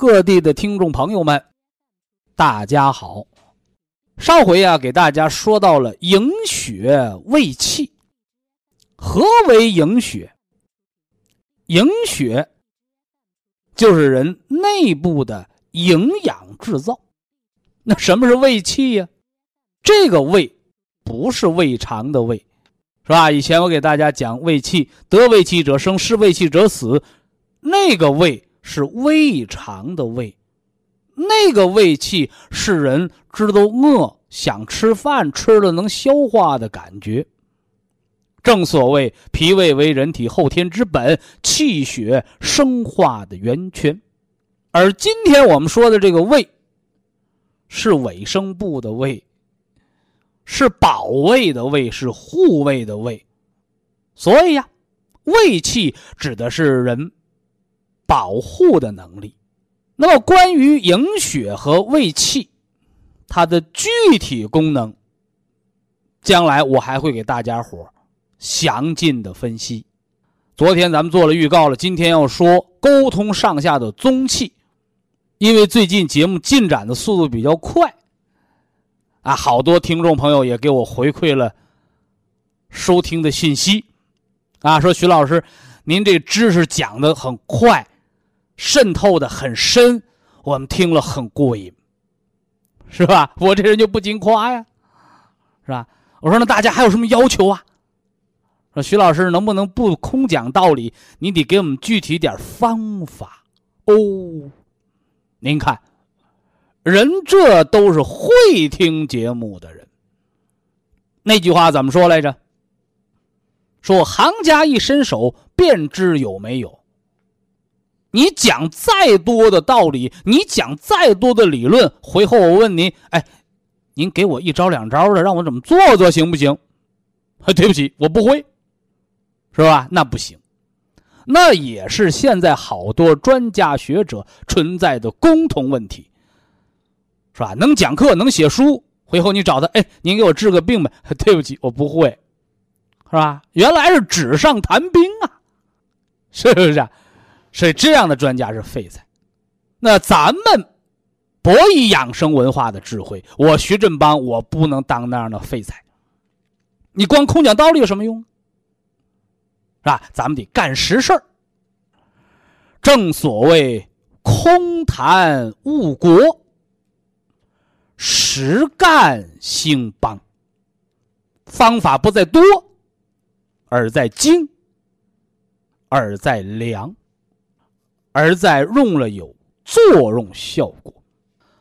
各地的听众朋友们，大家好。上回啊，给大家说到了营血卫气。何为营血？营血。就是人内部的营养制造，那什么是胃气呀？这个胃不是胃肠的胃，是吧？以前我给大家讲胃气，得胃气者生，失胃气者死。那个胃是胃肠的胃，那个胃气是人知道饿想吃饭，吃了能消化的感觉。正所谓，脾胃为人体后天之本，气血生化的源泉。而今天我们说的这个胃，是尾声部的胃，是保卫的胃，是护卫的胃。所以呀，胃气指的是人保护的能力。那么，关于营血和胃气，它的具体功能，将来我还会给大家伙详尽的分析。昨天咱们做了预告了，今天要说沟通上下的宗气。因为最近节目进展的速度比较快，啊，好多听众朋友也给我回馈了收听的信息，啊，说徐老师，您这知识讲的很快，渗透的很深，我们听了很过瘾，是吧？我这人就不禁夸呀，是吧？我说那大家还有什么要求啊？说徐老师能不能不空讲道理，你得给我们具体点方法哦。您看，人这都是会听节目的人。那句话怎么说来着？说行家一伸手便知有没有。你讲再多的道理，你讲再多的理论，回后我问您，哎，您给我一招两招的，让我怎么做做行不行？对不起，我不会，是吧？那不行。那也是现在好多专家学者存在的共同问题，是吧？能讲课，能写书，回后你找他，哎，您给我治个病呗？对不起，我不会，是吧？原来是纸上谈兵啊，是不是？所以这样的专家是废材。那咱们博弈养生文化的智慧，我徐振邦，我不能当那样的废材。你光空讲道理有什么用？是吧？咱们得干实事儿。正所谓空谈误国，实干兴邦。方法不在多，而在精，而在良，而在用了有作用效果。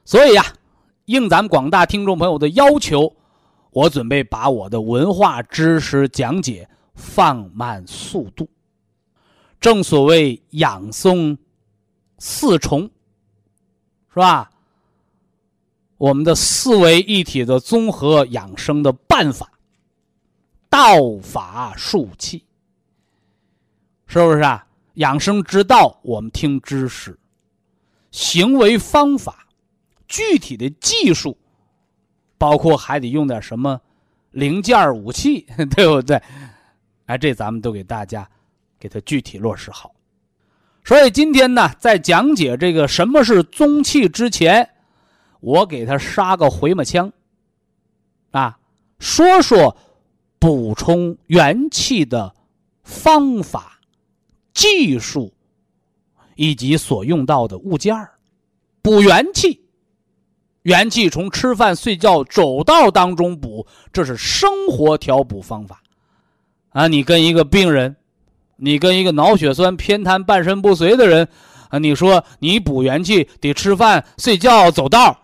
所以呀，应咱们广大听众朋友的要求，我准备把我的文化知识讲解。放慢速度，正所谓养松四重，是吧？我们的四维一体的综合养生的办法，道法术器，是不是啊？养生之道，我们听知识；行为方法，具体的技术，包括还得用点什么零件武器，对不对？哎，这咱们都给大家，给它具体落实好。所以今天呢，在讲解这个什么是宗气之前，我给他杀个回马枪，啊，说说补充元气的方法、技术以及所用到的物件儿补元气，元气从吃饭、睡觉、走道当中补，这是生活调补方法。啊，你跟一个病人，你跟一个脑血栓偏瘫、半身不遂的人，啊，你说你补元气得吃饭、睡觉、走道，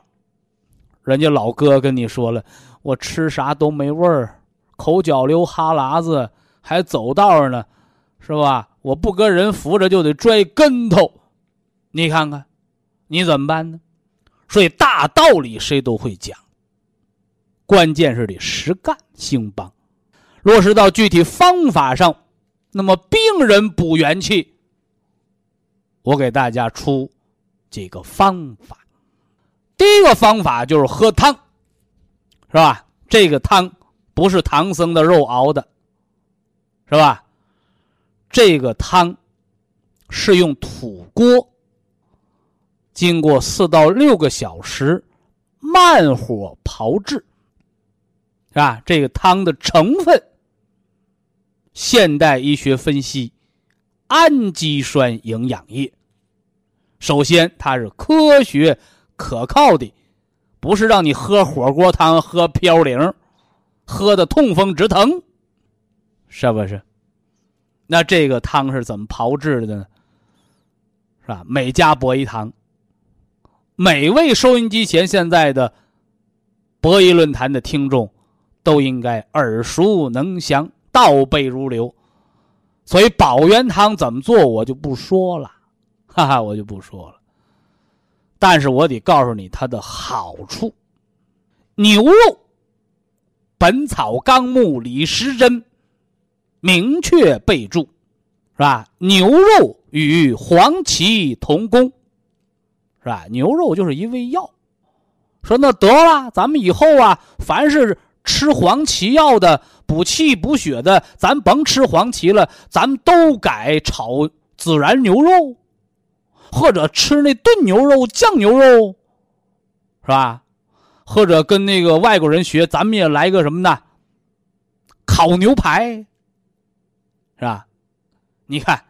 人家老哥跟你说了，我吃啥都没味儿，口角流哈喇子，还走道呢，是吧？我不跟人扶着就得摔跟头，你看看，你怎么办呢？所以大道理谁都会讲，关键是得实干兴邦。落实到具体方法上，那么病人补元气，我给大家出几个方法。第一个方法就是喝汤，是吧？这个汤不是唐僧的肉熬的，是吧？这个汤是用土锅，经过四到六个小时慢火炮制，是吧？这个汤的成分。现代医学分析，氨基酸营养液。首先，它是科学可靠的，不是让你喝火锅汤、喝飘零，喝的痛风直疼，是不是？那这个汤是怎么炮制的呢？是吧？每家博一堂，每位收音机前现在的博弈论坛的听众，都应该耳熟能详。倒背如流，所以保元汤怎么做我就不说了，哈哈，我就不说了。但是我得告诉你它的好处。牛肉，《本草纲目》李时珍明确备注，是吧？牛肉与黄芪同功，是吧？牛肉就是一味药。说那得了，咱们以后啊，凡是。吃黄芪药的补气补血的，咱甭吃黄芪了，咱们都改炒孜然牛肉，或者吃那炖牛肉、酱牛肉，是吧？或者跟那个外国人学，咱们也来个什么呢？烤牛排，是吧？你看，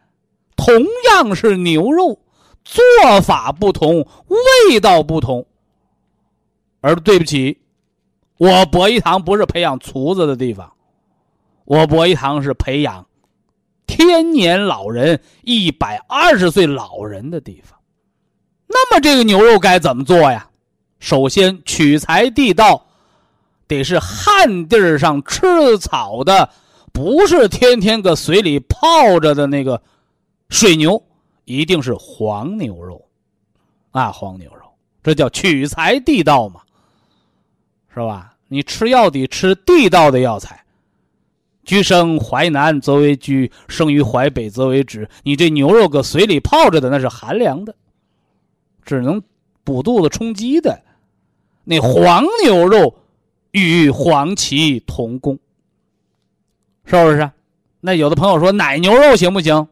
同样是牛肉，做法不同，味道不同，而对不起。我博一堂不是培养厨子的地方，我博一堂是培养天年老人、一百二十岁老人的地方。那么这个牛肉该怎么做呀？首先取材地道，得是旱地儿上吃草的，不是天天搁水里泡着的那个水牛，一定是黄牛肉，啊，黄牛肉，这叫取材地道嘛。是吧？你吃药得吃地道的药材。居生淮南则为居，生于淮北则为止。你这牛肉搁水里泡着的，那是寒凉的，只能补肚子充饥的。那黄牛肉与黄芪同功，是不是？那有的朋友说奶牛肉行不行？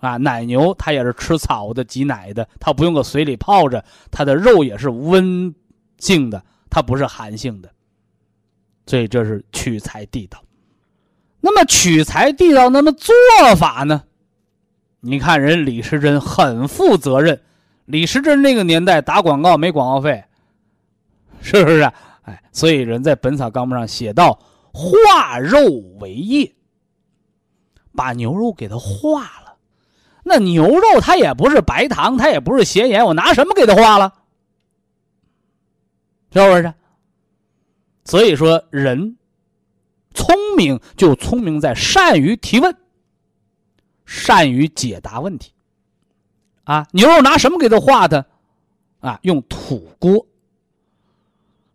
啊，奶牛它也是吃草的、挤奶的，它不用搁水里泡着，它的肉也是温性的。它不是寒性的，所以这是取材地道。那么取材地道，那么做法呢？你看人李时珍很负责任。李时珍那个年代打广告没广告费，是不是？哎，所以人在《本草纲目》上写到：化肉为液，把牛肉给它化了。那牛肉它也不是白糖，它也不是咸盐，我拿什么给它化了？是不是？所以说，人聪明就聪明在善于提问，善于解答问题。啊，牛肉拿什么给它化的？啊，用土锅。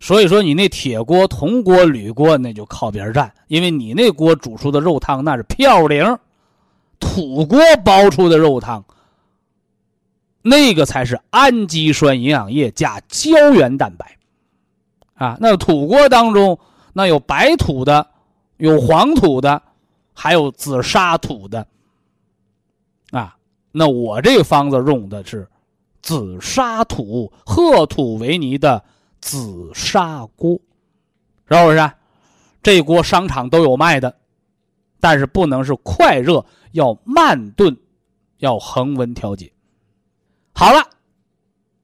所以说，你那铁锅、铜锅、铝锅那就靠边站，因为你那锅煮出的肉汤那是飘零，土锅煲出的肉汤，那个才是氨基酸营养液加胶原蛋白。啊，那土锅当中，那有白土的，有黄土的，还有紫砂土的。啊，那我这个方子用的是紫砂土褐土为泥的紫砂锅，是不是？这锅商场都有卖的，但是不能是快热，要慢炖，要恒温调节。好了，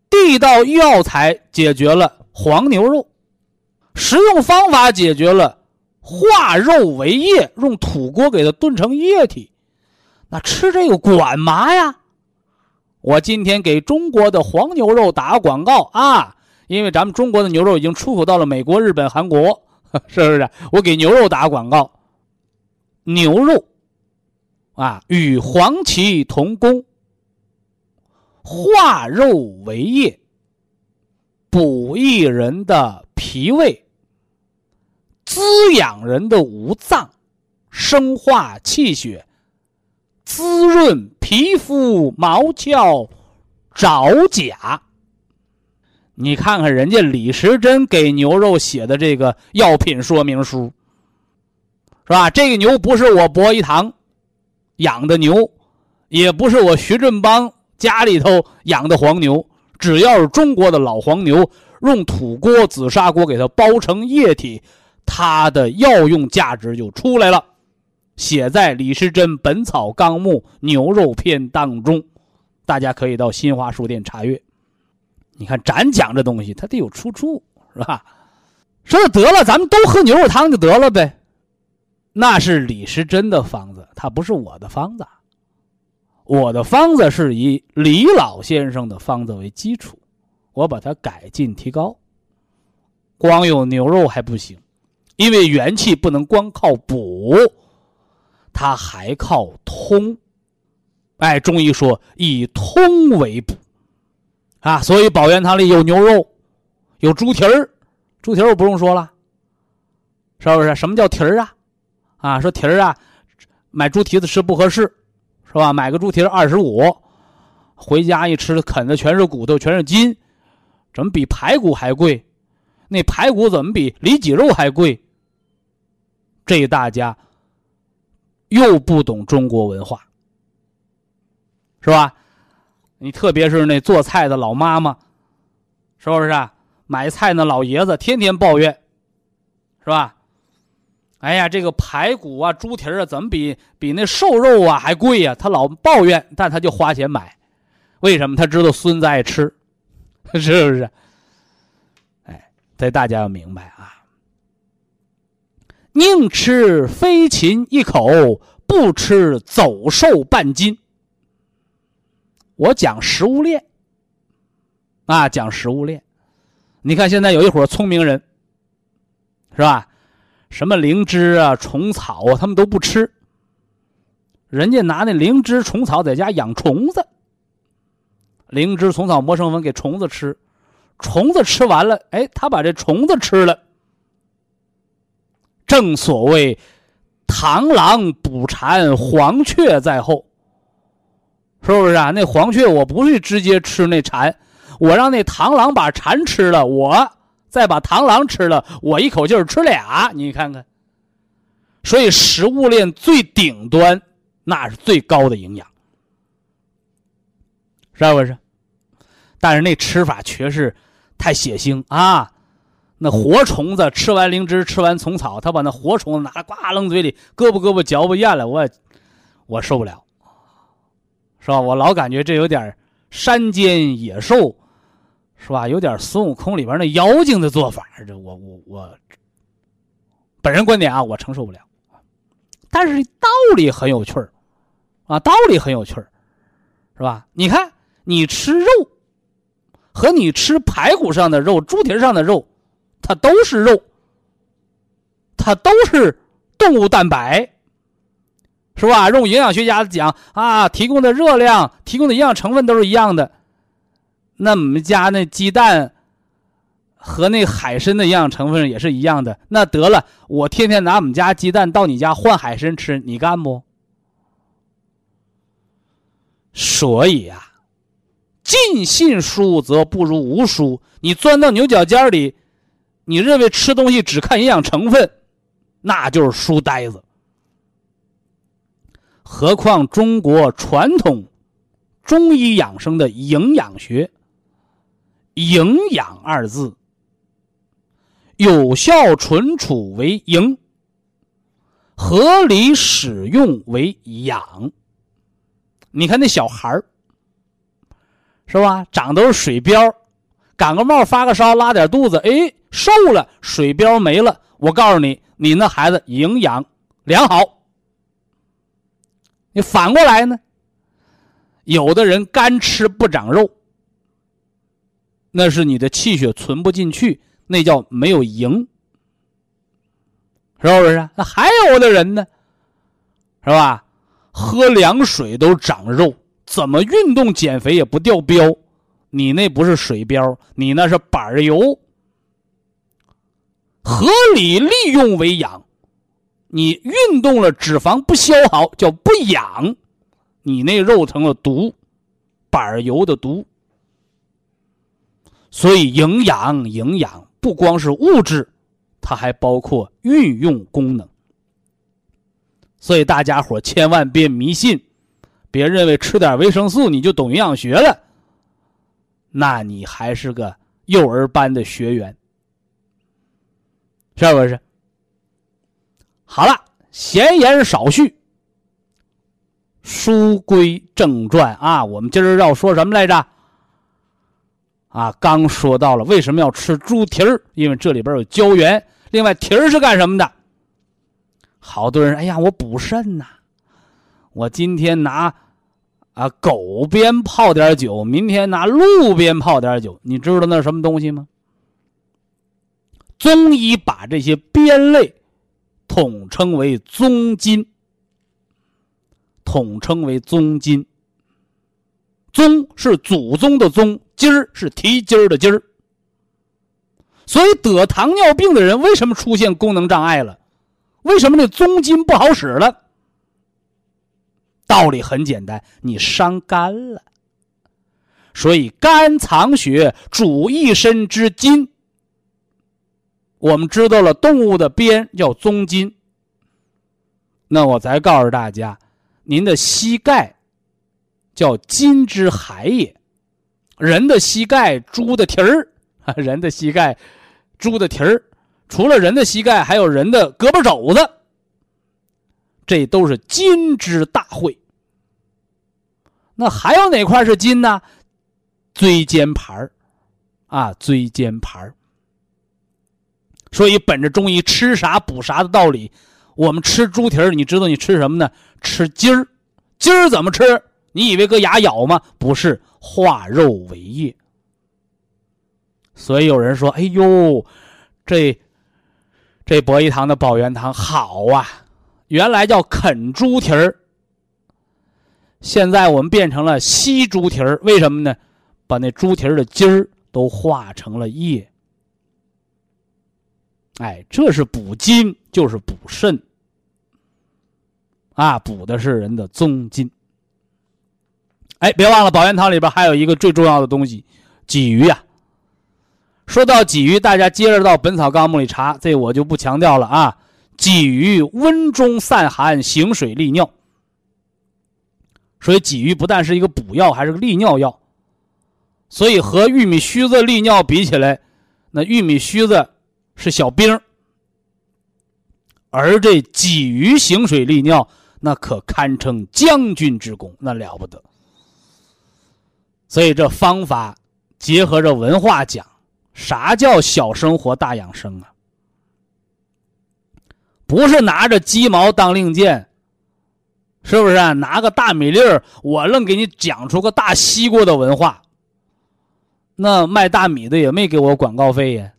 地道药材解决了黄牛肉，食用方法解决了化肉为液，用土锅给它炖成液体。那吃这个管嘛呀？我今天给中国的黄牛肉打广告啊，因为咱们中国的牛肉已经出口到了美国、日本、韩国，是不是？我给牛肉打广告，牛肉啊，与黄芪同功，化肉为液，补益人的脾胃，滋养人的五脏，生化气血。滋润皮肤毛窍，找甲。你看看人家李时珍给牛肉写的这个药品说明书，是吧？这个牛不是我博一堂养的牛，也不是我徐振邦家里头养的黄牛，只要是中国的老黄牛，用土锅、紫砂锅给它煲成液体，它的药用价值就出来了。写在李时珍《本草纲目牛肉篇》当中，大家可以到新华书店查阅。你看，咱讲这东西，它得有出处，是吧？说得了，咱们都喝牛肉汤就得了呗。那是李时珍的方子，它不是我的方子。我的方子是以李老先生的方子为基础，我把它改进提高。光有牛肉还不行，因为元气不能光靠补。它还靠通，哎，中医说以通为补，啊，所以保元汤里有牛肉，有猪蹄儿，猪蹄儿我不用说了，是不是？什么叫蹄儿啊？啊，说蹄儿啊，买猪蹄子吃不合适，是吧？买个猪蹄儿二十五，回家一吃，啃的全是骨头，全是筋，怎么比排骨还贵？那排骨怎么比里脊肉还贵？这大家。又不懂中国文化，是吧？你特别是那做菜的老妈妈，是不是啊？买菜那老爷子天天抱怨，是吧？哎呀，这个排骨啊、猪蹄啊，怎么比比那瘦肉啊还贵呀？他老抱怨，但他就花钱买，为什么？他知道孙子爱吃，是不是？哎，这大家要明白啊。宁吃飞禽一口，不吃走兽半斤。我讲食物链，啊，讲食物链。你看现在有一伙聪明人，是吧？什么灵芝啊、虫草啊，他们都不吃。人家拿那灵芝、虫草在家养虫子，灵芝、虫草磨成粉给虫子吃，虫子吃完了，哎，他把这虫子吃了。正所谓，螳螂捕蝉，黄雀在后。是不是啊？那黄雀我不是直接吃那蝉，我让那螳螂把蝉吃了，我再把螳螂吃了，我一口气吃俩。你看看，所以食物链最顶端，那是最高的营养，是不是？但是那吃法确实太血腥啊！那活虫子吃完灵芝，吃完虫草，他把那活虫子拿来呱扔嘴里，胳膊胳膊嚼不咽了，我我受不了，是吧？我老感觉这有点山间野兽，是吧？有点孙悟空里边那妖精的做法，这我我我本人观点啊，我承受不了。但是道理很有趣儿啊，道理很有趣儿，是吧？你看，你吃肉和你吃排骨上的肉、猪蹄上的肉。它都是肉，它都是动物蛋白，是吧？用营养学家讲啊，提供的热量、提供的营养成分都是一样的。那我们家那鸡蛋和那海参的营养成分也是一样的。那得了，我天天拿我们家鸡蛋到你家换海参吃，你干不？所以呀，尽信书则不如无书。你钻到牛角尖里。你认为吃东西只看营养成分，那就是书呆子。何况中国传统中医养生的营养学，营养二字，有效存储为营，合理使用为养。你看那小孩儿，是吧？长都是水膘，感个冒、发个烧、拉点肚子，哎，瘦了，水膘没了。我告诉你，你那孩子营养良好。你反过来呢？有的人干吃不长肉，那是你的气血存不进去，那叫没有营，是不是？那还有的人呢，是吧？喝凉水都长肉，怎么运动减肥也不掉膘？你那不是水膘，你那是板油。合理利用为养，你运动了脂肪不消耗叫不养，你那肉成了毒，板油的毒。所以营养营养不光是物质，它还包括运用功能。所以大家伙千万别迷信，别认为吃点维生素你就懂营养学了。那你还是个幼儿班的学员，是不是？好了，闲言少叙，书归正传啊。我们今儿要说什么来着？啊，刚说到了为什么要吃猪蹄儿，因为这里边有胶原。另外，蹄儿是干什么的？好多人，哎呀，我补肾呐！我今天拿啊狗鞭泡点酒，明天拿鹿鞭泡点酒，你知道那是什么东西吗？中医把这些鞭类统称为宗筋，统称为宗筋。宗是祖宗的宗，筋儿是提筋儿的筋儿。所以得糖尿病的人为什么出现功能障碍了？为什么那宗筋不好使了？道理很简单，你伤肝了。所以肝藏血，主一身之筋。我们知道了动物的鞭叫宗筋。那我再告诉大家，您的膝盖叫筋之海也。人的膝盖，猪的蹄儿，人的膝盖，猪的蹄儿。除了人的膝盖，还有人的胳膊肘子，这都是筋之大会。那还有哪块是筋呢？椎间盘啊，椎间盘所以，本着中医吃啥补啥的道理，我们吃猪蹄儿，你知道你吃什么呢？吃筋儿，筋儿怎么吃？你以为搁牙咬吗？不是，化肉为液。所以有人说：“哎呦，这……”这博医堂的保元堂好啊，原来叫啃猪蹄儿，现在我们变成了吸猪蹄儿。为什么呢？把那猪蹄儿的筋儿都化成了液。哎，这是补筋，就是补肾啊，补的是人的宗筋。哎，别忘了保元汤里边还有一个最重要的东西，鲫鱼呀。说到鲫鱼，大家接着到《本草纲目》里查，这我就不强调了啊。鲫鱼温中散寒，行水利尿。所以鲫鱼不但是一个补药，还是个利尿药。所以和玉米须子利尿比起来，那玉米须子是小兵，而这鲫鱼行水利尿，那可堪称将军之功，那了不得。所以这方法结合着文化讲。啥叫小生活大养生啊？不是拿着鸡毛当令箭，是不是？拿个大米粒儿，我愣给你讲出个大西瓜的文化。那卖大米的也没给我广告费呀。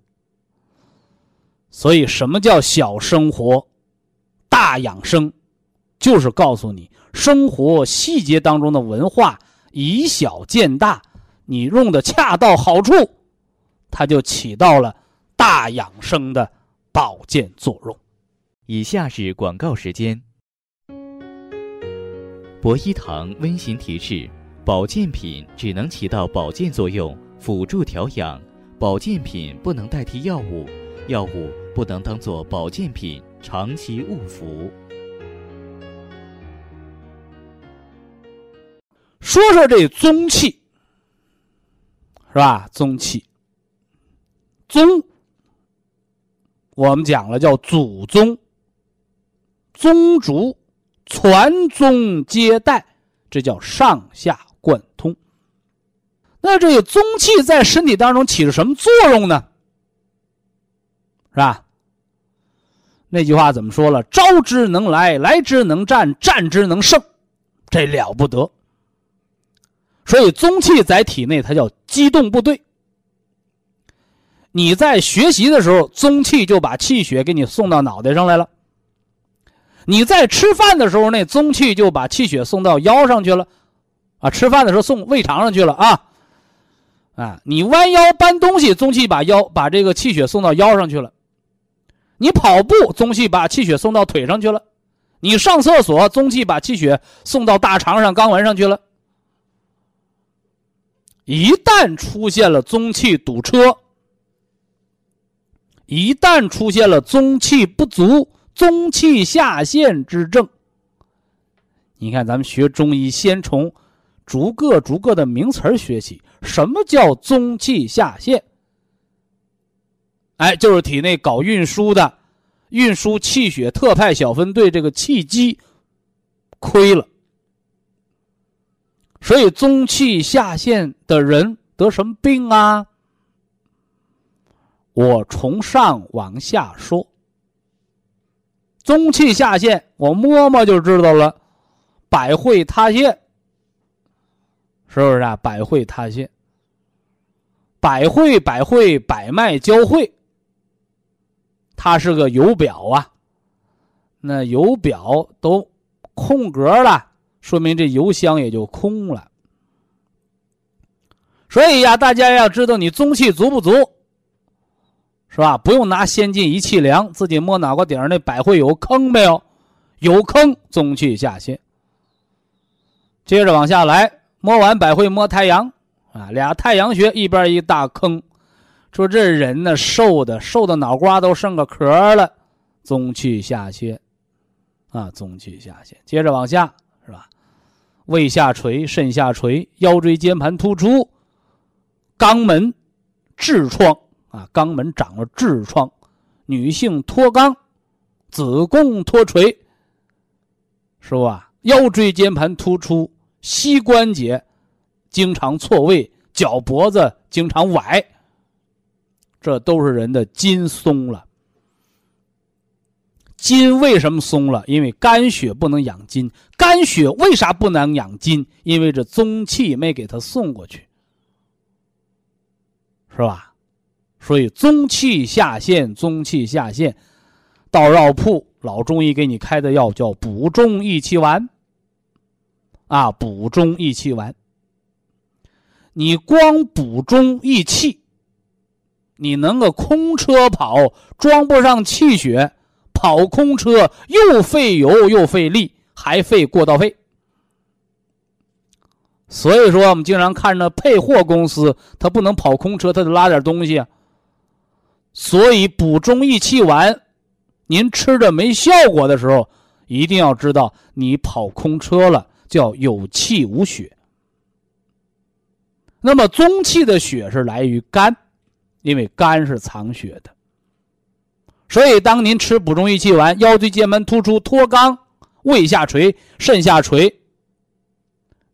所以，什么叫小生活大养生？就是告诉你，生活细节当中的文化，以小见大，你用的恰到好处。它就起到了大养生的保健作用。以下是广告时间。博一堂温馨提示：保健品只能起到保健作用，辅助调养；保健品不能代替药物，药物不能当做保健品长期误服。说说这宗气，是吧？宗气。宗，我们讲了叫祖宗，宗族，传宗接代，这叫上下贯通。那这个宗气在身体当中起着什么作用呢？是吧？那句话怎么说了？招之能来，来之能战，战之能胜，这了不得。所以宗气在体内，它叫机动部队。你在学习的时候，宗气就把气血给你送到脑袋上来了；你在吃饭的时候，那宗气就把气血送到腰上去了。啊，吃饭的时候送胃肠上去了啊！啊，你弯腰搬东西，宗气把腰把这个气血送到腰上去了。你跑步，宗气把气血送到腿上去了；你上厕所，宗气把气血送到大肠上、肛门上去了。一旦出现了宗气堵车，一旦出现了宗气不足、宗气下陷之症，你看咱们学中医，先从逐个逐个的名词学习。什么叫宗气下陷？哎，就是体内搞运输的，运输气血特派小分队这个气机亏了，所以宗气下陷的人得什么病啊？我从上往下说，宗气下陷，我摸摸就知道了，百会塌陷，是不是啊？百会塌陷，百会百会百脉交汇。它是个油表啊，那油表都空格了，说明这油箱也就空了。所以呀，大家要知道你宗气足不足，是吧？不用拿先进仪器量，自己摸脑瓜顶上那百会有坑没有？有坑，宗气下陷。接着往下来，摸完百会摸太阳啊，俩太阳穴一边一大坑。说这人呢，瘦的瘦的脑瓜都剩个壳了，宗气下陷，啊，宗气下陷。接着往下是吧？胃下垂、肾下垂、腰椎间盘突出、肛门痔疮啊，肛门长了痔疮，女性脱肛、子宫脱垂，是吧？腰椎间盘突出、膝关节经常错位、脚脖子经常崴。这都是人的筋松了。筋为什么松了？因为肝血不能养筋。肝血为啥不能养筋？因为这宗气没给他送过去，是吧？所以宗气下陷，宗气下陷，到药铺老中医给你开的药叫补中益气丸。啊，补中益气丸。你光补中益气。你能够空车跑，装不上气血，跑空车又费油又费力，还费过道费。所以说，我们经常看着配货公司，他不能跑空车，他得拉点东西啊。所以补中益气丸，您吃着没效果的时候，一定要知道你跑空车了，叫有气无血。那么中气的血是来于肝。因为肝是藏血的，所以当您吃补中益气丸，腰椎间盘突出、脱肛、胃下垂、肾下垂，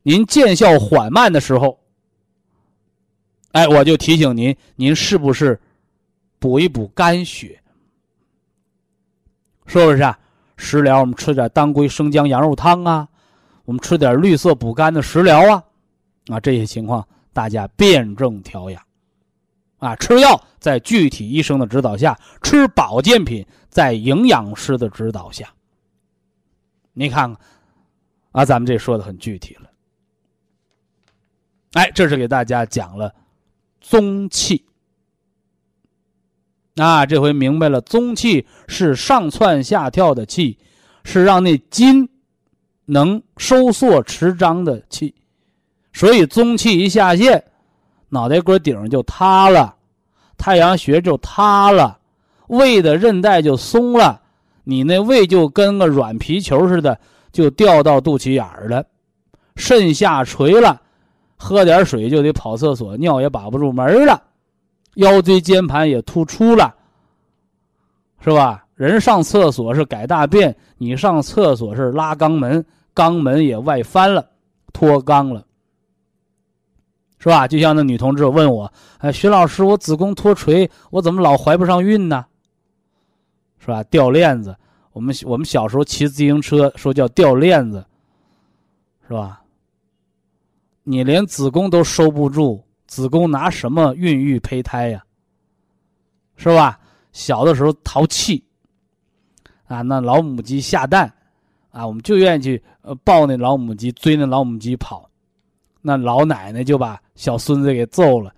您见效缓慢的时候，哎，我就提醒您，您是不是补一补肝血？是不是啊？食疗我们吃点当归生姜羊肉汤啊，我们吃点绿色补肝的食疗啊，啊，这些情况大家辩证调养。啊，吃药在具体医生的指导下，吃保健品在营养师的指导下。你看看，啊，咱们这说的很具体了。哎，这是给大家讲了宗气。啊，这回明白了，宗气是上窜下跳的气，是让那筋能收缩持张的气，所以宗气一下陷。脑袋瓜顶上就塌了，太阳穴就塌了，胃的韧带就松了，你那胃就跟个软皮球似的，就掉到肚脐眼儿了，肾下垂了，喝点水就得跑厕所，尿也把不住门了，腰椎间盘也突出了，是吧？人上厕所是改大便，你上厕所是拉肛门，肛门也外翻了，脱肛了。是吧？就像那女同志问我：“哎，徐老师，我子宫脱垂，我怎么老怀不上孕呢？”是吧？掉链子，我们我们小时候骑自行车说叫掉链子，是吧？你连子宫都收不住，子宫拿什么孕育胚胎呀？是吧？小的时候淘气，啊，那老母鸡下蛋，啊，我们就愿意去呃抱那老母鸡，追那老母鸡跑，那老奶奶就把小孙子给揍了，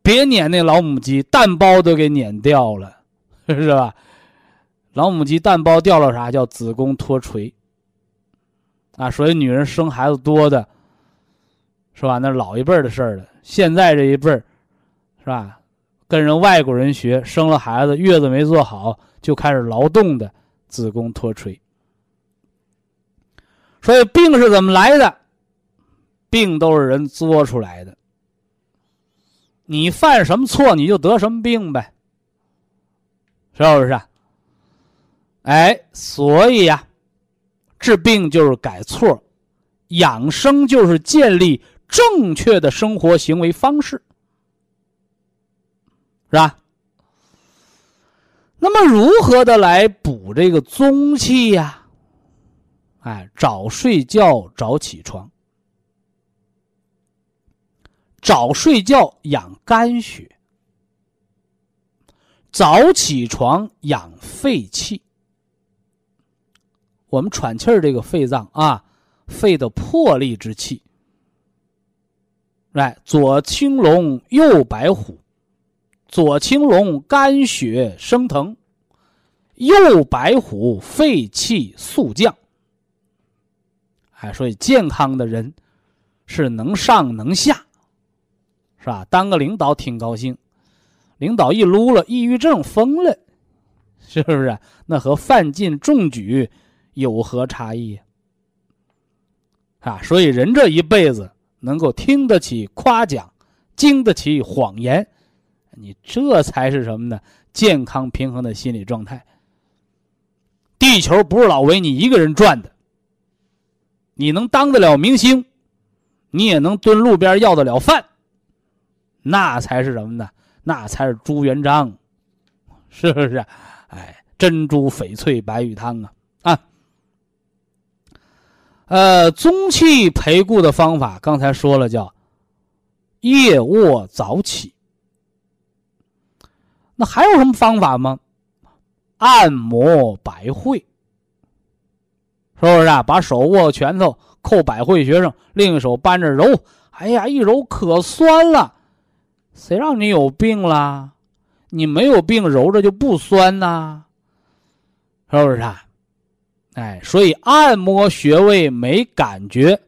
别撵那老母鸡，蛋包都给撵掉了，是吧？老母鸡蛋包掉了，啥叫子宫脱垂？啊，所以女人生孩子多的。是吧？那老一辈的事儿了。现在这一辈儿，是吧？跟人外国人学，生了孩子月子没做好，就开始劳动的子宫脱垂。所以病是怎么来的？病都是人作出来的。你犯什么错，你就得什么病呗，是不是？哎，所以呀，治病就是改错，养生就是建立。正确的生活行为方式，是吧？那么如何的来补这个中气呀？哎，早睡觉，早起床。早睡觉养肝血，早起床养肺气。我们喘气儿这个肺脏啊，肺的魄力之气。来，左青龙，右白虎。左青龙，肝血升腾；右白虎，肺气速降。哎，所以健康的人是能上能下，是吧？当个领导挺高兴，领导一撸了，抑郁症疯了，是不是？那和范进中举有何差异？啊，所以人这一辈子。能够听得起夸奖，经得起谎言，你这才是什么呢？健康平衡的心理状态。地球不是老为你一个人转的，你能当得了明星，你也能蹲路边要得了饭，那才是什么呢？那才是朱元璋，是不是？哎，珍珠翡翠白玉汤啊啊！呃，中气培固的方法，刚才说了，叫夜卧早起。那还有什么方法吗？按摩百会，是不是啊？把手握拳头，扣百会穴上，另一手扳着揉。哎呀，一揉可酸了，谁让你有病啦？你没有病，揉着就不酸呐，是不是啊？哎，所以按摩穴位没感觉，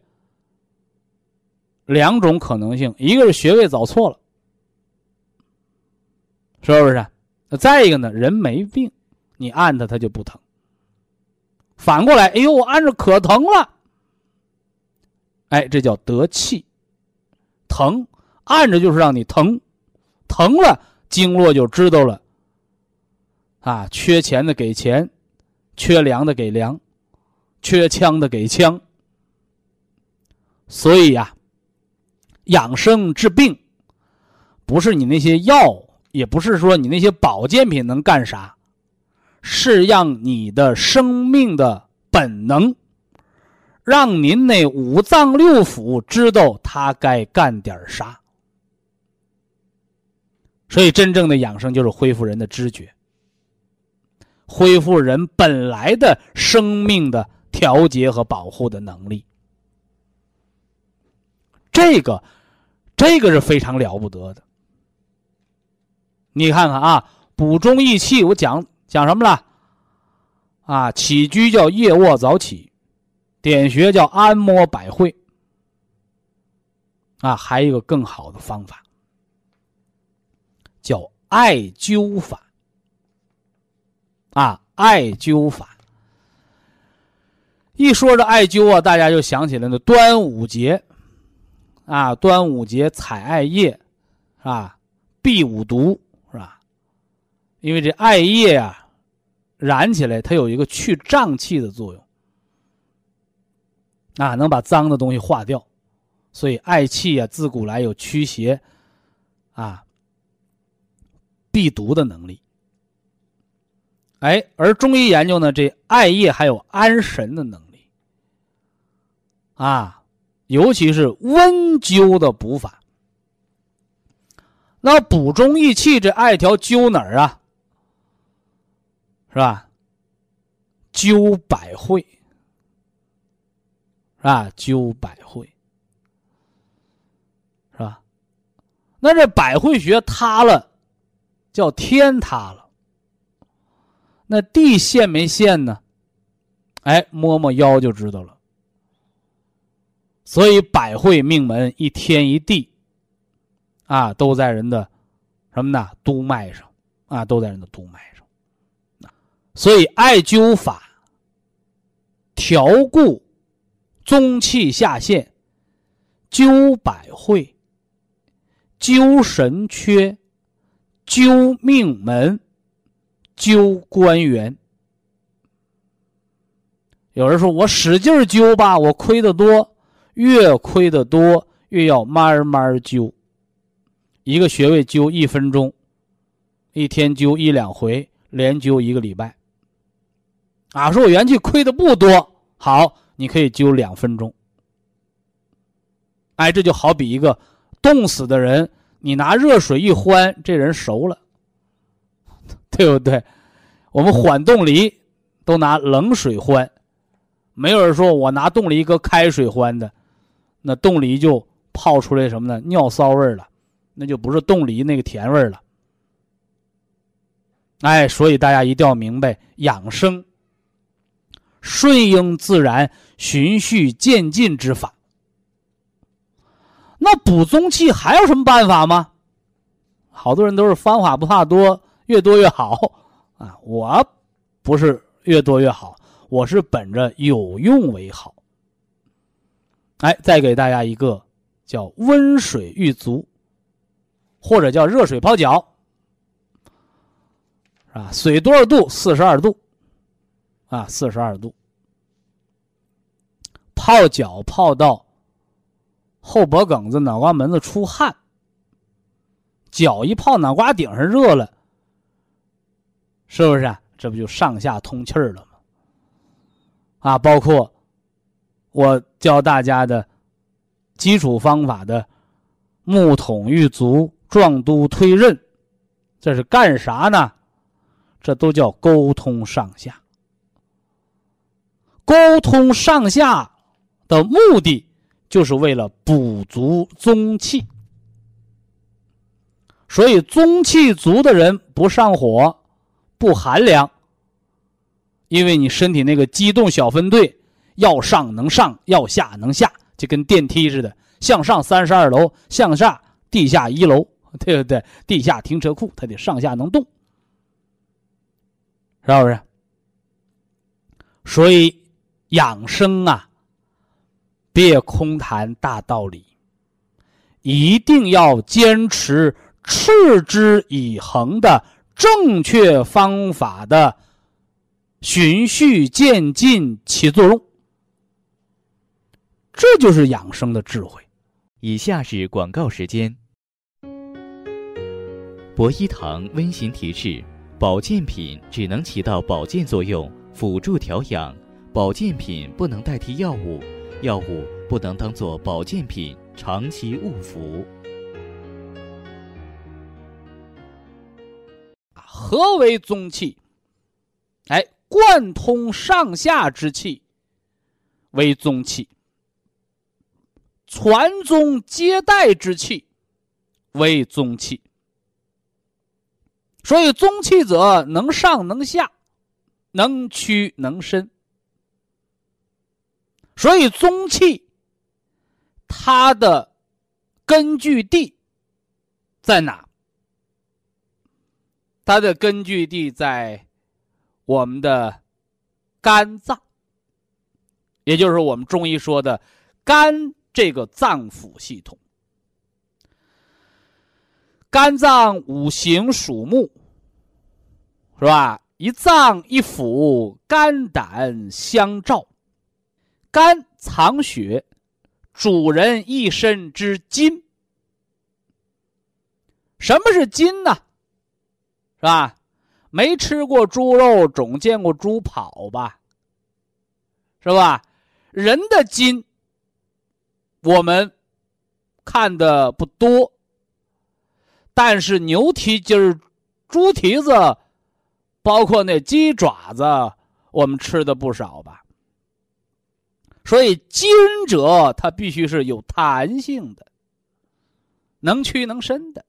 两种可能性：一个是穴位找错了，是不是？再一个呢，人没病，你按它它就不疼。反过来，哎呦，我按着可疼了，哎，这叫得气。疼，按着就是让你疼，疼了经络就知道了。啊，缺钱的给钱。缺粮的给粮，缺枪的给枪。所以呀，养生治病，不是你那些药，也不是说你那些保健品能干啥，是让你的生命的本能，让您那五脏六腑知道他该干点啥。所以，真正的养生就是恢复人的知觉。恢复人本来的生命的调节和保护的能力，这个，这个是非常了不得的。你看看啊，补中益气，我讲讲什么了？啊，起居叫夜卧早起，点穴叫按摩百会。啊，还有一个更好的方法，艾灸法。啊，艾灸法。一说这艾灸啊，大家就想起来那端午节，啊，端午节采艾叶，啊，避五毒是吧？因为这艾叶啊，燃起来它有一个去胀气的作用，啊，能把脏的东西化掉，所以艾气啊，自古来有驱邪啊、避毒的能力。哎，而中医研究呢，这艾叶还有安神的能力啊，尤其是温灸的补法。那补中益气，这艾条灸哪儿啊？是吧？灸百会，是吧？灸百会，是吧？那这百会穴塌了，叫天塌了。那地陷没陷呢？哎，摸摸腰就知道了。所以百会命门一天一地，啊，都在人的什么呢？督脉上，啊，都在人的督脉上。所以艾灸法调固中气下陷，灸百会，灸神阙，灸命门。灸关元，有人说我使劲灸吧，我亏得多，越亏得多，越要慢慢灸。一个穴位灸一分钟，一天灸一两回，连灸一个礼拜。啊，说我元气亏的不多，好，你可以灸两分钟。哎，这就好比一个冻死的人，你拿热水一欢，这人熟了。对不对？我们缓冻梨都拿冷水欢，没有人说我拿冻梨搁开水欢的，那冻梨就泡出来什么呢？尿骚味了，那就不是冻梨那个甜味了。哎，所以大家一定要明白养生，顺应自然、循序渐进之法。那补中气还有什么办法吗？好多人都是方法不怕多。越多越好，啊！我不是越多越好，我是本着有用为好。哎，再给大家一个叫温水浴足，或者叫热水泡脚，是吧？水多少度？四十二度，啊，四十二度。泡脚泡到后脖梗子、脑瓜门子出汗，脚一泡脑瓜顶上热了。是不是啊？这不就上下通气了吗？啊，包括我教大家的基础方法的木桶玉足、壮都推刃，这是干啥呢？这都叫沟通上下。沟通上下的目的，就是为了补足中气。所以，中气足的人不上火。不寒凉，因为你身体那个机动小分队要上能上，要下能下，就跟电梯似的，向上三十二楼，向下地下一楼，对不对？地下停车库，它得上下能动，是不是？所以养生啊，别空谈大道理，一定要坚持持之以恒的。正确方法的循序渐进起作用，这就是养生的智慧。以下是广告时间。博一堂温馨提示：保健品只能起到保健作用，辅助调养；保健品不能代替药物，药物不能当做保健品长期误服。何为中气？哎，贯通上下之气为中气，传宗接代之气为中气。所以，中气者能上能下，能屈能伸。所以，中气它的根据地在哪？它的根据地在我们的肝脏，也就是我们中医说的肝这个脏腑系统。肝脏五行属木，是吧？一脏一腑，肝胆相照。肝藏血，主人一身之筋。什么是筋呢？是吧？没吃过猪肉，总见过猪跑吧？是吧？人的筋，我们看的不多，但是牛蹄筋儿、猪蹄子，包括那鸡爪子，我们吃的不少吧？所以筋者，它必须是有弹性的，能屈能伸的。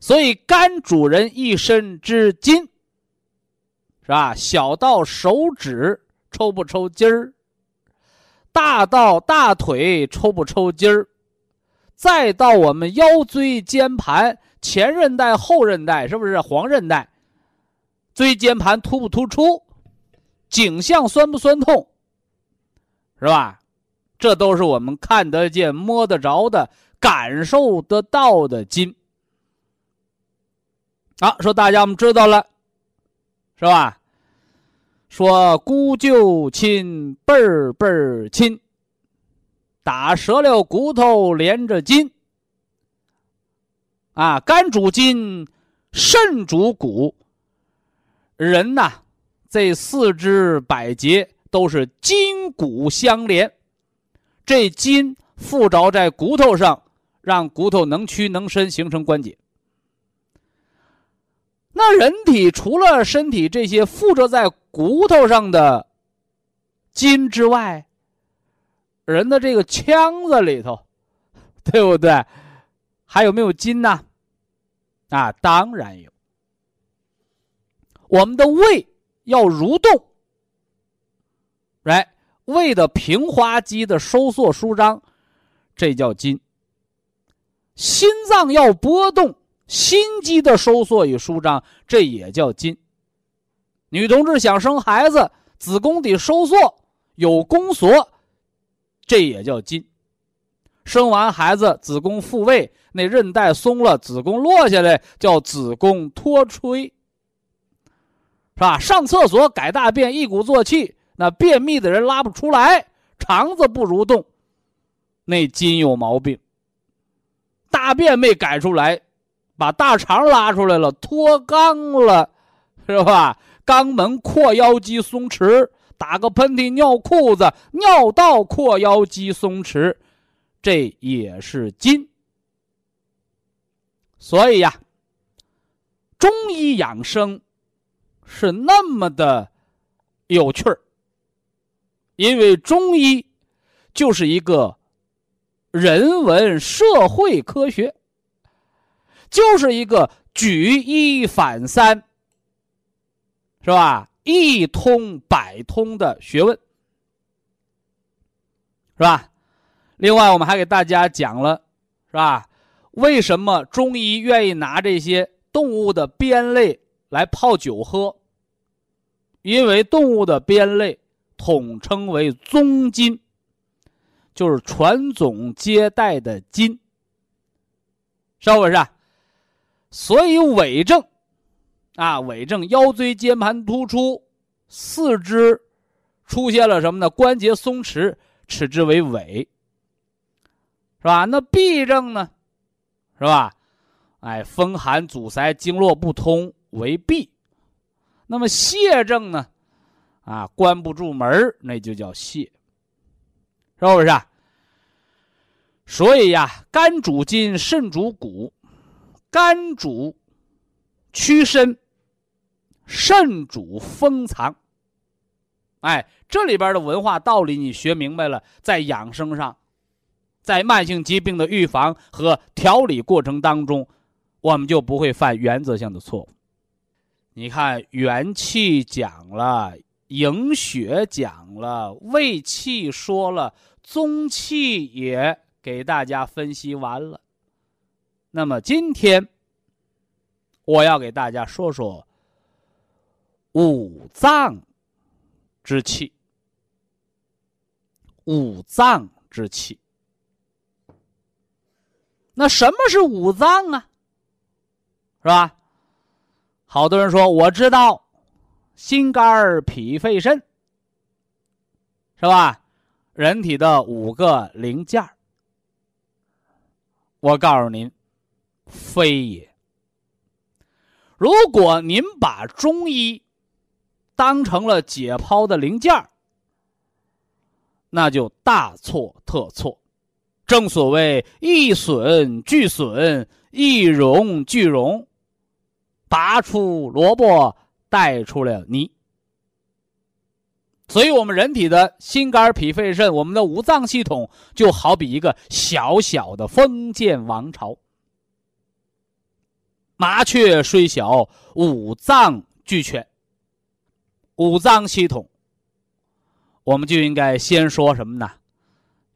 所以，肝主人一身之筋，是吧？小到手指抽不抽筋儿，大到大腿抽不抽筋儿，再到我们腰椎间盘前韧带、后韧带，是不是黄韧带？椎间盘突不突出？颈项酸不酸痛？是吧？这都是我们看得见、摸得着的、感受得到的筋。好，说大家我们知道了，是吧？说姑舅亲辈儿辈儿亲，打折了骨头连着筋。啊，肝主筋，肾主骨。人呐，这四肢百节都是筋骨相连，这筋附着在骨头上，让骨头能屈能伸，形成关节。那人体除了身体这些附着在骨头上的筋之外，人的这个腔子里头，对不对？还有没有筋呢？啊，当然有。我们的胃要蠕动，来，胃的平滑肌的收缩舒张，这叫筋。心脏要波动。心肌的收缩与舒张，这也叫筋。女同志想生孩子，子宫底收缩有宫缩，这也叫筋。生完孩子，子宫复位，那韧带松了，子宫落下来，叫子宫脱垂，是吧？上厕所改大便，一鼓作气，那便秘的人拉不出来，肠子不蠕动，那筋有毛病。大便没改出来。把大肠拉出来了，脱肛了，是吧？肛门括腰肌松弛，打个喷嚏尿裤子，尿道括腰肌松弛，这也是筋。所以呀，中医养生是那么的有趣儿，因为中医就是一个人文社会科学。就是一个举一反三，是吧？一通百通的学问，是吧？另外，我们还给大家讲了，是吧？为什么中医愿意拿这些动物的鞭类来泡酒喝？因为动物的鞭类统称为宗筋，就是传宗接代的筋，是不是？所以痿症，啊，痿症腰椎间盘突出，四肢出现了什么呢？关节松弛，称之为痿，是吧？那痹症呢，是吧？哎，风寒阻塞，经络不通为痹。那么泻症呢，啊，关不住门那就叫泄，是不是？啊所以呀，肝主筋，肾主骨。肝主屈伸，肾主封藏。哎，这里边的文化道理你学明白了，在养生上，在慢性疾病的预防和调理过程当中，我们就不会犯原则性的错误。你看，元气讲了，营血讲了，胃气说了，中气也给大家分析完了。那么今天，我要给大家说说五脏之气。五脏之气，那什么是五脏啊？是吧？好多人说我知道，心肝脾肺肾，是吧？人体的五个零件我告诉您，非也。如果您把中医当成了解剖的零件那就大错特错。正所谓一损俱损，一荣俱荣，拔出萝卜带出了泥。所以，我们人体的心肝脾肺肾，我们的五脏系统就好比一个小小的封建王朝。麻雀虽小，五脏俱全。五脏系统，我们就应该先说什么呢？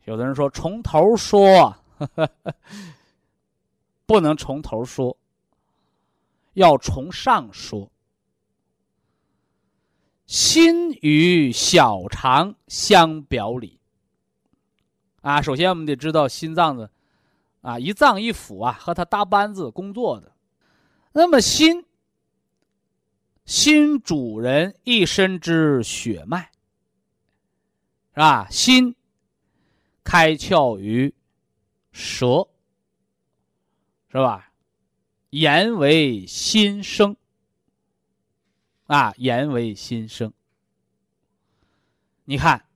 有的人说从头说，不能从头说，要从上说。心与小肠相表里。啊，首先我们得知道心脏的，啊，一脏一腑啊，和它搭班子工作的。那么心，心主人一身之血脉，是吧？心开窍于舌，是吧？言为心声。啊，言为心声。你看，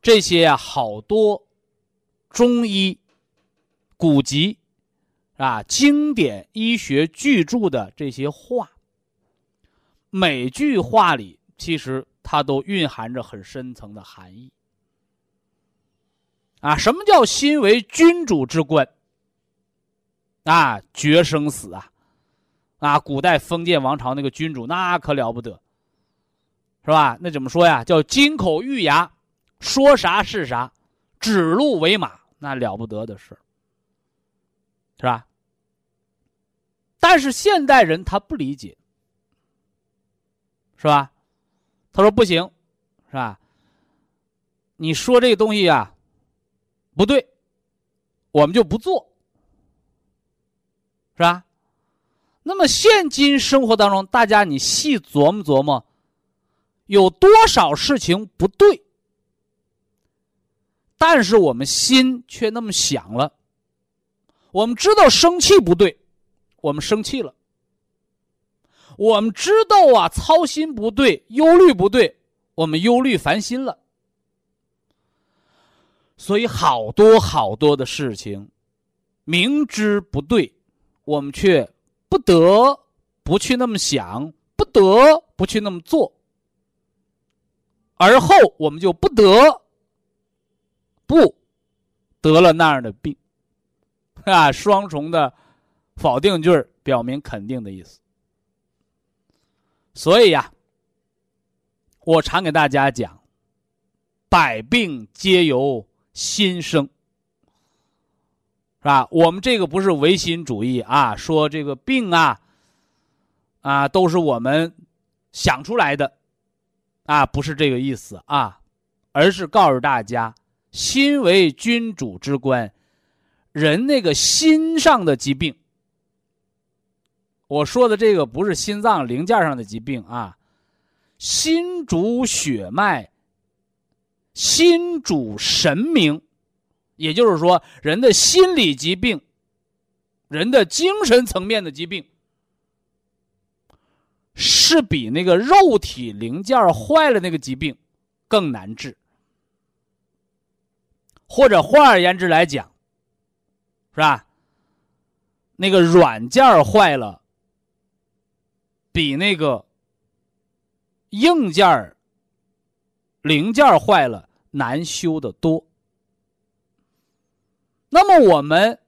这些，好多中医古籍啊，经典医学巨著的这些话，每句话里其实它都蕴含着很深层的含义。啊，什么叫心为君主之官？啊，决生死啊！啊，古代封建王朝那个君主那可了不得，是吧？那怎么说呀？叫金口玉牙，说啥是啥，指鹿为马，那了不得的事是吧？但是现代人他不理解，是吧？他说不行，是吧？你说这个东西啊，不对，我们就不做，是吧？那么，现今生活当中，大家你细琢磨琢磨，有多少事情不对？但是我们心却那么想了。我们知道生气不对，我们生气了；我们知道啊，操心不对，忧虑不对，我们忧虑烦心了。所以，好多好多的事情，明知不对，我们却。不得不去那么想，不得不去那么做，而后我们就不得不得了那样的病，啊，双重的否定句表明肯定的意思。所以呀，我常给大家讲，百病皆由心生。是吧？我们这个不是唯心主义啊，说这个病啊，啊都是我们想出来的，啊不是这个意思啊，而是告诉大家，心为君主之官，人那个心上的疾病，我说的这个不是心脏零件上的疾病啊，心主血脉，心主神明。也就是说，人的心理疾病、人的精神层面的疾病，是比那个肉体零件坏了那个疾病更难治。或者换而言之来讲，是吧？那个软件坏了，比那个硬件零件坏了难修的多。那么我们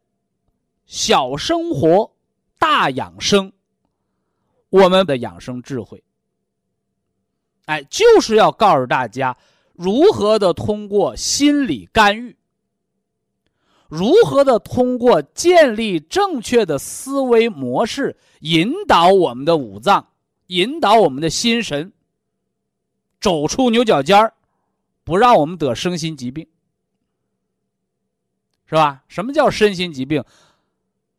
小生活，大养生，我们的养生智慧，哎，就是要告诉大家如何的通过心理干预，如何的通过建立正确的思维模式，引导我们的五脏，引导我们的心神，走出牛角尖儿，不让我们得身心疾病。是吧？什么叫身心疾病？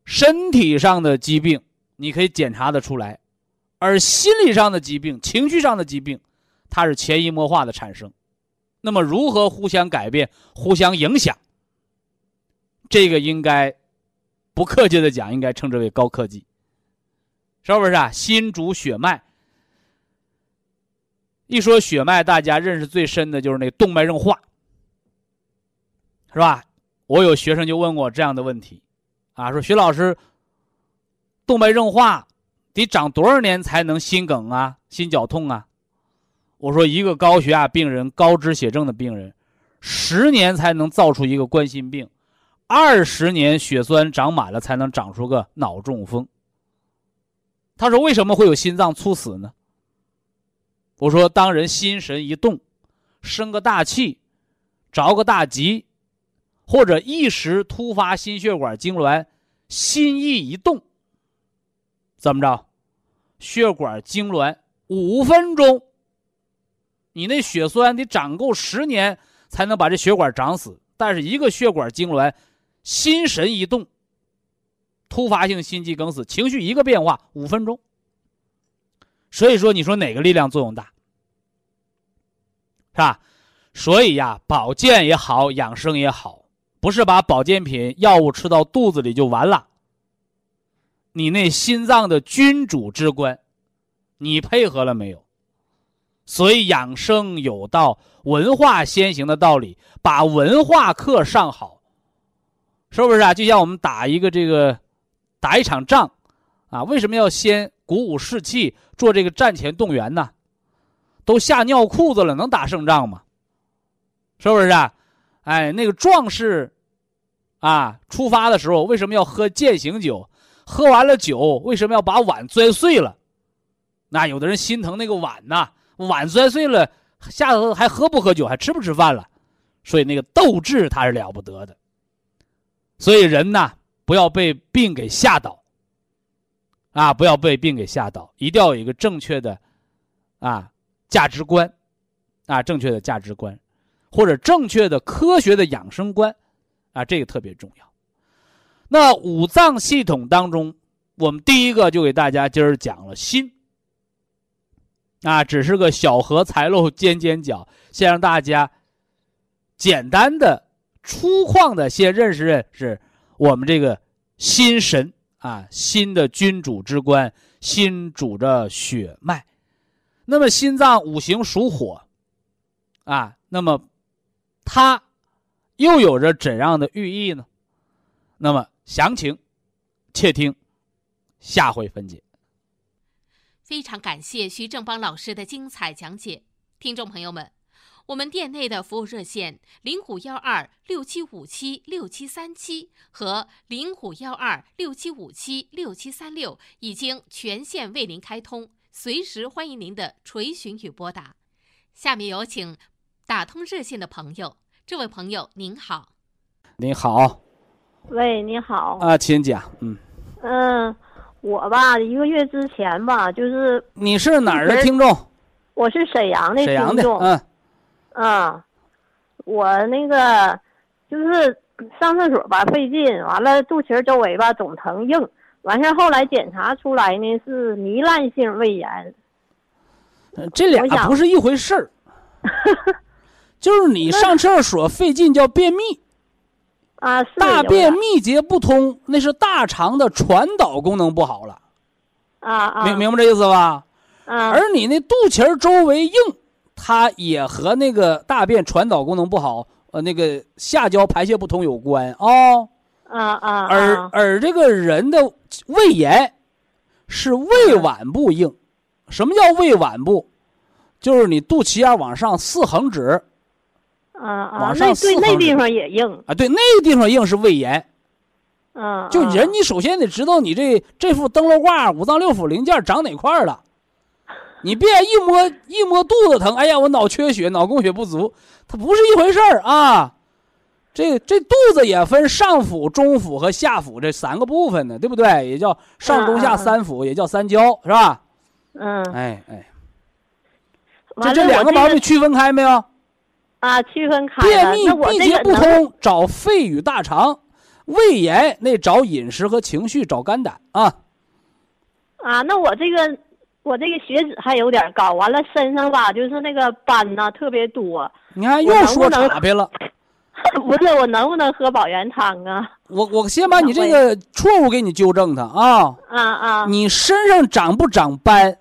身体上的疾病你可以检查的出来，而心理上的疾病、情绪上的疾病，它是潜移默化的产生。那么如何互相改变、互相影响？这个应该不客气的讲，应该称之为高科技，是不是啊？心主血脉。一说血脉，大家认识最深的就是那动脉硬化，是吧？我有学生就问过这样的问题，啊，说徐老师，动脉硬化得长多少年才能心梗啊、心绞痛啊？我说一个高血压病人、高脂血症的病人，十年才能造出一个冠心病，二十年血栓长满了才能长出个脑中风。他说为什么会有心脏猝死呢？我说当人心神一动，生个大气，着个大急。或者一时突发心血管痉挛，心意一动，怎么着？血管痉挛五分钟，你那血栓得长够十年才能把这血管长死。但是一个血管痉挛，心神一动，突发性心肌梗死，情绪一个变化，五分钟。所以说，你说哪个力量作用大？是吧？所以呀，保健也好，养生也好。不是把保健品药物吃到肚子里就完了。你那心脏的君主之官，你配合了没有？所以养生有道，文化先行的道理，把文化课上好，是不是啊？就像我们打一个这个，打一场仗，啊，为什么要先鼓舞士气，做这个战前动员呢？都吓尿裤子了，能打胜仗吗？是不是啊？哎，那个壮士，啊，出发的时候为什么要喝践行酒？喝完了酒，为什么要把碗摔碎了？那有的人心疼那个碗呐，碗摔碎了，下头还喝不喝酒，还吃不吃饭了？所以那个斗志他是了不得的。所以人呐，不要被病给吓倒，啊，不要被病给吓倒，一定要有一个正确的，啊，价值观，啊，正确的价值观。或者正确的科学的养生观，啊，这个特别重要。那五脏系统当中，我们第一个就给大家今儿讲了心。啊，只是个小荷才露尖尖角，先让大家简单的、粗犷的先认识认识我们这个心神啊，心的君主之官，心主着血脉。那么心脏五行属火，啊，那么。它又有着怎样的寓意呢？那么详情，且听下回分解。非常感谢徐正邦老师的精彩讲解，听众朋友们，我们店内的服务热线零五幺二六七五七六七三七和零五幺二六七五七六七三六已经全线为您开通，随时欢迎您的垂询与拨打。下面有请。打通热线的朋友，这位朋友您好，您好，喂，你好。啊，请讲，嗯。嗯，我吧，一个月之前吧，就是你是哪儿的听众？我是沈阳的听众，嗯。嗯，我那个就是上厕所吧费劲，完了肚脐周围吧总疼硬，完事后来检查出来呢是糜烂性胃炎，这俩不是一回事儿。就是你上厕所费劲叫便秘，啊，大便秘结不通，那是大肠的传导功能不好了，啊啊，明明白这意思吧？啊，而你那肚脐周围硬，它也和那个大便传导功能不好，呃，那个下焦排泄不通有关哦，啊啊，而而这个人的胃炎是胃脘部硬，什么叫胃脘部？就是你肚脐眼往上四横指。啊啊，那对那地方也硬啊，对那个地方硬是胃炎。嗯，就人你首先得知道你这这副灯笼挂五脏六腑零件长哪块了，你别一摸一摸肚子疼，哎呀，我脑缺血，脑供血不足，它不是一回事儿啊。这这肚子也分上腹、中腹和下腹这三个部分呢，对不对？也叫上中下三腑，也叫三焦，是吧？嗯，哎哎，这这两个毛病区分开没有？啊，区分开便秘闭结不通，找肺与大肠；胃炎那找饮食和情绪，找肝胆啊。啊，那我这个我这个血脂还有点高，完了身上吧就是那个斑呐特别多。你看又说岔劈了。不是我能不能喝保元汤啊？我我先把你这个错误给你纠正它啊。啊啊！你身上长不长斑，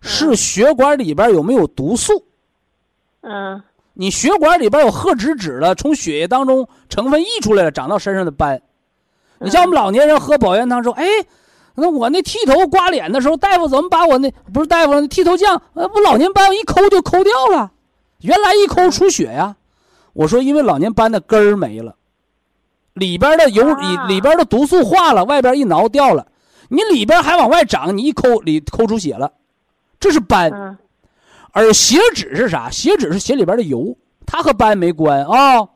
是血管里边有没有毒素？嗯。你血管里边有褐脂质了，从血液当中成分溢出来了，长到身上的斑。你像我们老年人喝保元汤说，哎，那我那剃头刮脸的时候，大夫怎么把我那不是大夫那剃头匠，呃，不老年斑一抠就抠掉了，原来一抠出血呀。我说，因为老年斑的根儿没了，里边的油里里边的毒素化了，外边一挠掉了，你里边还往外长，你一抠里抠出血了，这是斑。而血脂是啥？血脂是血里边的油，它和斑没关啊。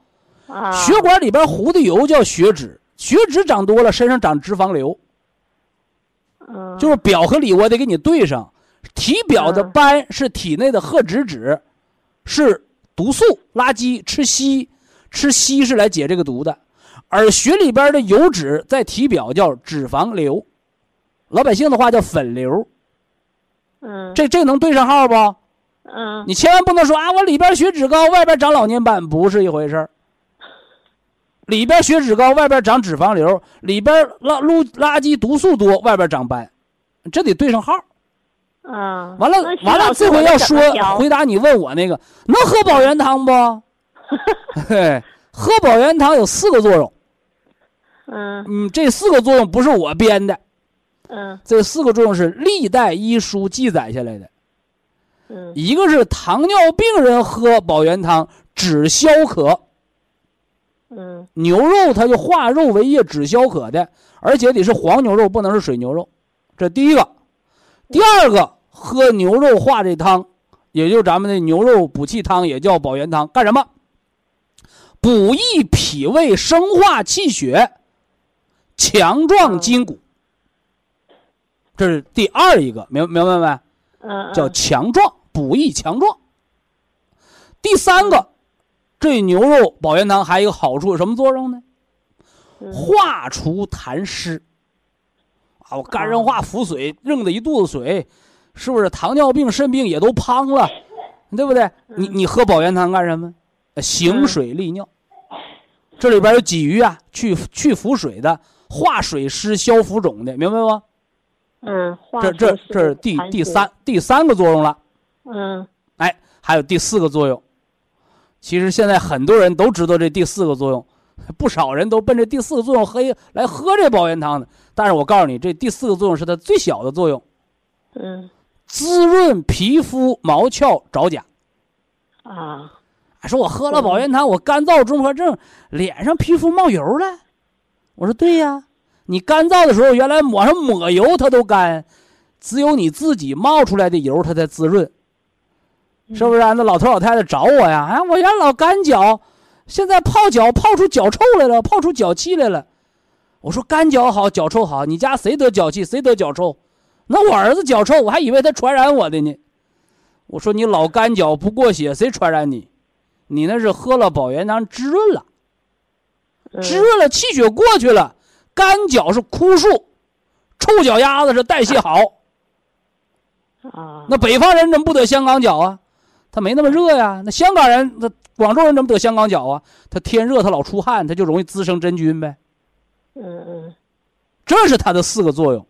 血管里边糊的油叫血脂，血脂长多了，身上长脂肪瘤。就是表和里我得给你对上，体表的斑是体内的褐脂质，是。毒素垃圾吃硒，吃硒是来解这个毒的，而血里边的油脂在体表叫脂肪瘤，老百姓的话叫粉瘤。嗯，这这能对上号不？嗯，你千万不能说啊，我里边血脂高，外边长老年斑，不是一回事里边血脂高，外边长脂肪瘤，里边垃垃垃圾毒素多，外边长斑，这得对上号。啊，完了完了，这回要说回答你问我那个能喝保元汤不？嘿，喝保元汤有四个作用。嗯嗯，这四个作用不是我编的。嗯，这四个作用是历代医书记载下来的。嗯，一个是糖尿病人喝保元汤止消渴。嗯，牛肉它就化肉为液止消渴的，而且得是黄牛肉，不能是水牛肉。这第一个，第二个。喝牛肉化这汤，也就咱们的牛肉补气汤，也叫保元汤，干什么？补益脾胃，生化气血，强壮筋骨。这是第二一个，明明白没？嗯，叫强壮，补益强壮。第三个，这牛肉保元汤还有一个好处，有什么作用呢？化除痰湿。啊，我肝硬化腹水，扔的一肚子水。是不是糖尿病、肾病也都胖了，对不对？你你喝保元汤干什么？行水利尿，这里边有鲫鱼啊，去去腹水的，化水湿、消浮肿的，明白吗？嗯，这这这是第第三第三个作用了。嗯，哎，还有第四个作用。其实现在很多人都知道这第四个作用，不少人都奔着第四个作用喝来喝这保元汤的。但是我告诉你，这第四个作用是它最小的作用。嗯。滋润皮肤毛窍爪甲，啊！说我喝了保元汤，我干燥综合症，脸上皮肤冒油了。我说对呀，你干燥的时候，原来抹上抹油它都干，只有你自己冒出来的油它才滋润，是不是啊？那老头老太太找我呀，哎，我原来老干脚，现在泡脚泡出脚臭来了，泡出脚气来了。我说干脚好，脚臭好，你家谁得脚气，谁得脚臭？那我儿子脚臭，我还以为他传染我的呢。我说你老干脚不过血，谁传染你？你那是喝了保元汤滋润了，滋润了，气血过去了。干脚是枯树，臭脚丫子是代谢好。啊，那北方人怎么不得香港脚啊？他没那么热呀。那香港人，那广州人怎么得香港脚啊？他天热，他老出汗，他就容易滋生真菌呗。嗯嗯，这是它的四个作用。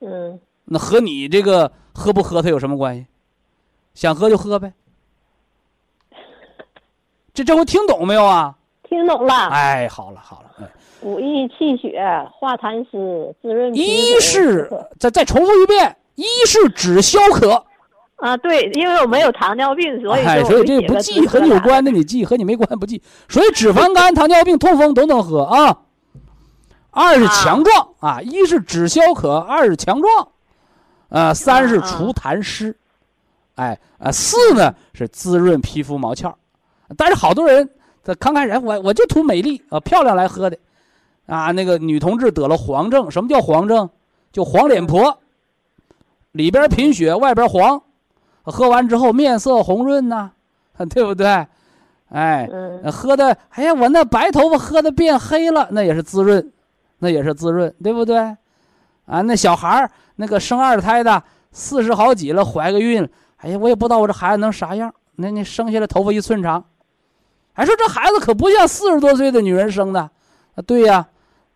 嗯。那和你这个喝不喝它有什么关系？想喝就喝呗。这这回听懂没有啊？听懂了。哎，好了好了，哎。补益气血，化痰湿，滋润。一是再再重复一遍，一是止消渴。啊，对，因为我没有糖尿病，所以哎，所以这不记和你有关的你记，和你没关不记。所以脂肪肝、糖尿病、痛风都能喝啊。二是强壮啊，一是止消渴，二是强壮。呃，三是除痰湿，哎，呃，四呢是滋润皮肤毛窍，但是好多人在刚开始，我我就图美丽啊，漂亮来喝的，啊，那个女同志得了黄症，什么叫黄症？就黄脸婆，里边贫血，外边黄，喝完之后面色红润呐，对不对？哎，喝的，哎呀，我那白头发喝的变黑了，那也是滋润，那也是滋润，对不对？啊，那小孩儿。那个生二胎的，四十好几了，怀个孕，哎呀，我也不知道我这孩子能啥样。那那生下来头发一寸长，还说这孩子可不像四十多岁的女人生的，啊，对呀，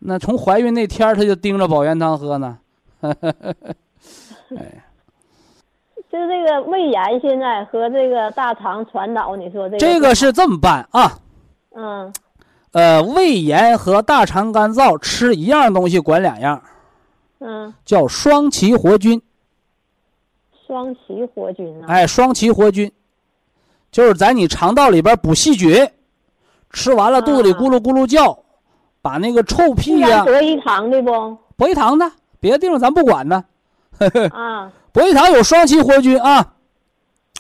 那从怀孕那天儿他就盯着保元汤喝呢。哎，就这个胃炎现在和这个大肠传导，你说这个这个是这么办啊？嗯呃，胃炎和大肠干燥吃一样东西管两样，嗯，叫双歧活菌。双歧活菌啊，哎，双歧活菌，就是在你肠道里边补细菌，吃完了肚子里咕噜咕噜叫，把那个臭屁呀、博一堂的不？博一堂的，别的地方咱不管呢。啊，博一堂有双歧活菌啊，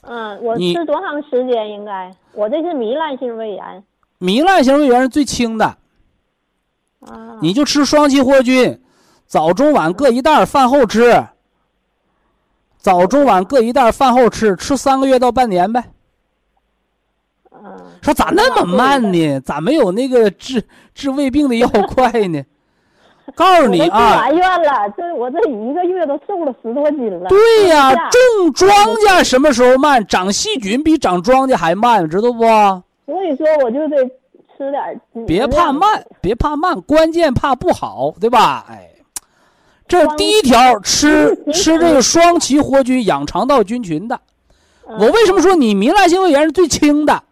嗯，我吃多长时间应该？我这是糜烂性胃炎糜烂性胃炎是最轻的，啊。你就吃双歧活菌，早中晚各一袋儿，饭后吃。早中晚各一袋儿，饭后吃，吃三个月到半年呗。嗯，说咋那么慢呢？咋没有那个治治胃病的药快呢？告诉你啊，完院了，这我这一个月都瘦了十多斤了。对呀、啊种庄稼什么时候慢？长细菌比长庄稼还慢，知道不？所以说我就得吃点。别怕慢，别怕慢，关键怕不好，对吧？哎，这第一条，吃 吃这个双歧活菌养肠道菌群的。嗯。我为什么说你糜烂性胃炎是最轻的？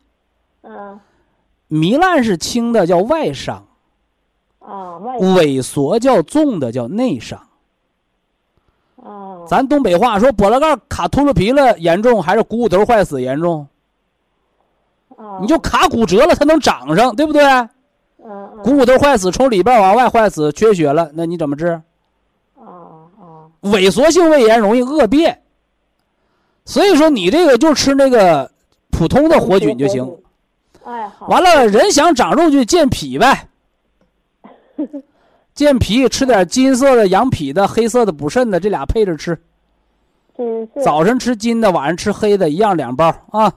嗯糜烂是轻的，叫外伤；啊外萎缩叫重的，叫内伤。哦咱东北话说，脖子盖卡秃噜皮了严重，还是股骨头坏死严重？啊你就卡骨折了，它能长上，对不对？股骨头坏死，从里边往外坏死，缺血了，那你怎么治？萎缩性胃炎容易恶变，所以说你这个就吃那个普通的活菌就行。。哎好。完了，人想长肉就健脾呗，健脾吃点金色的养脾的，黑色的补肾的，这俩配着吃。金色早晨吃金的，晚上吃黑的，一样两包啊。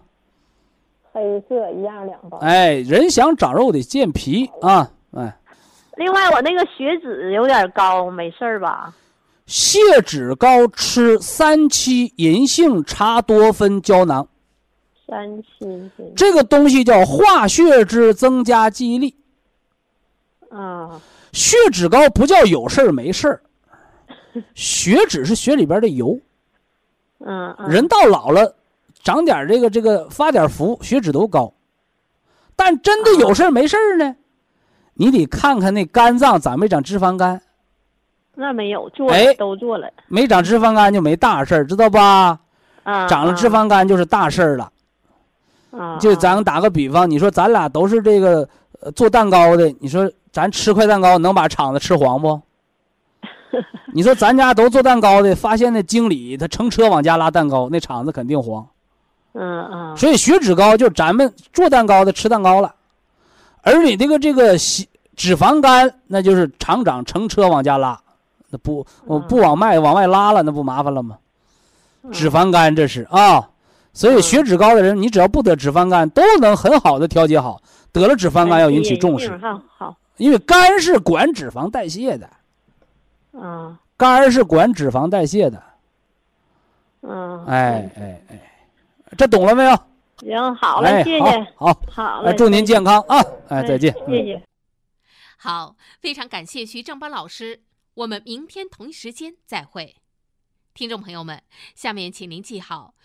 黑色一样两包。哎，人想长肉得健脾啊，哎，另外我那个血脂有点高，没事儿吧？血脂高吃三七银杏茶多酚胶囊，三七这个东西叫化血脂，增加记忆力。啊血脂高不叫有事儿没事儿，血脂是血里边的油。嗯嗯人到老了，长点这个这个发点福，血脂都高。但真的有事儿没事儿呢，你得看看那肝脏长没长脂肪肝，那没有做、哎都做了没长脂肪肝就没大事儿，知道吧？啊。长了脂肪肝就是大事儿了。啊，就咱打个比方，你说咱俩都是这个呃做蛋糕的，你说咱吃块蛋糕能把厂子吃黄不？你说咱家都做蛋糕的，发现那经理他乘车往家拉蛋糕，那厂子肯定黄。嗯嗯所以血脂高就咱们做蛋糕的吃蛋糕了，而你这个这个脂脂肪肝，那就是厂长乘车往家拉，那不我不往外往外拉了，那不麻烦了吗？脂肪肝这是啊，所以血脂高的人，你只要不得脂肪肝，都能很好的调节好。得了脂肪肝要引起重视，好好因为肝是管脂肪代谢的，嗯肝是管脂肪代谢的。嗯哎哎哎，这懂了没有？行好了，哎，谢谢好，好，好了，哎，祝您健康啊！哎，再见。谢谢。好，非常感谢徐正邦老师，我们明天同一时间再会。听众朋友们，下面请您记好，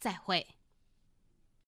再会。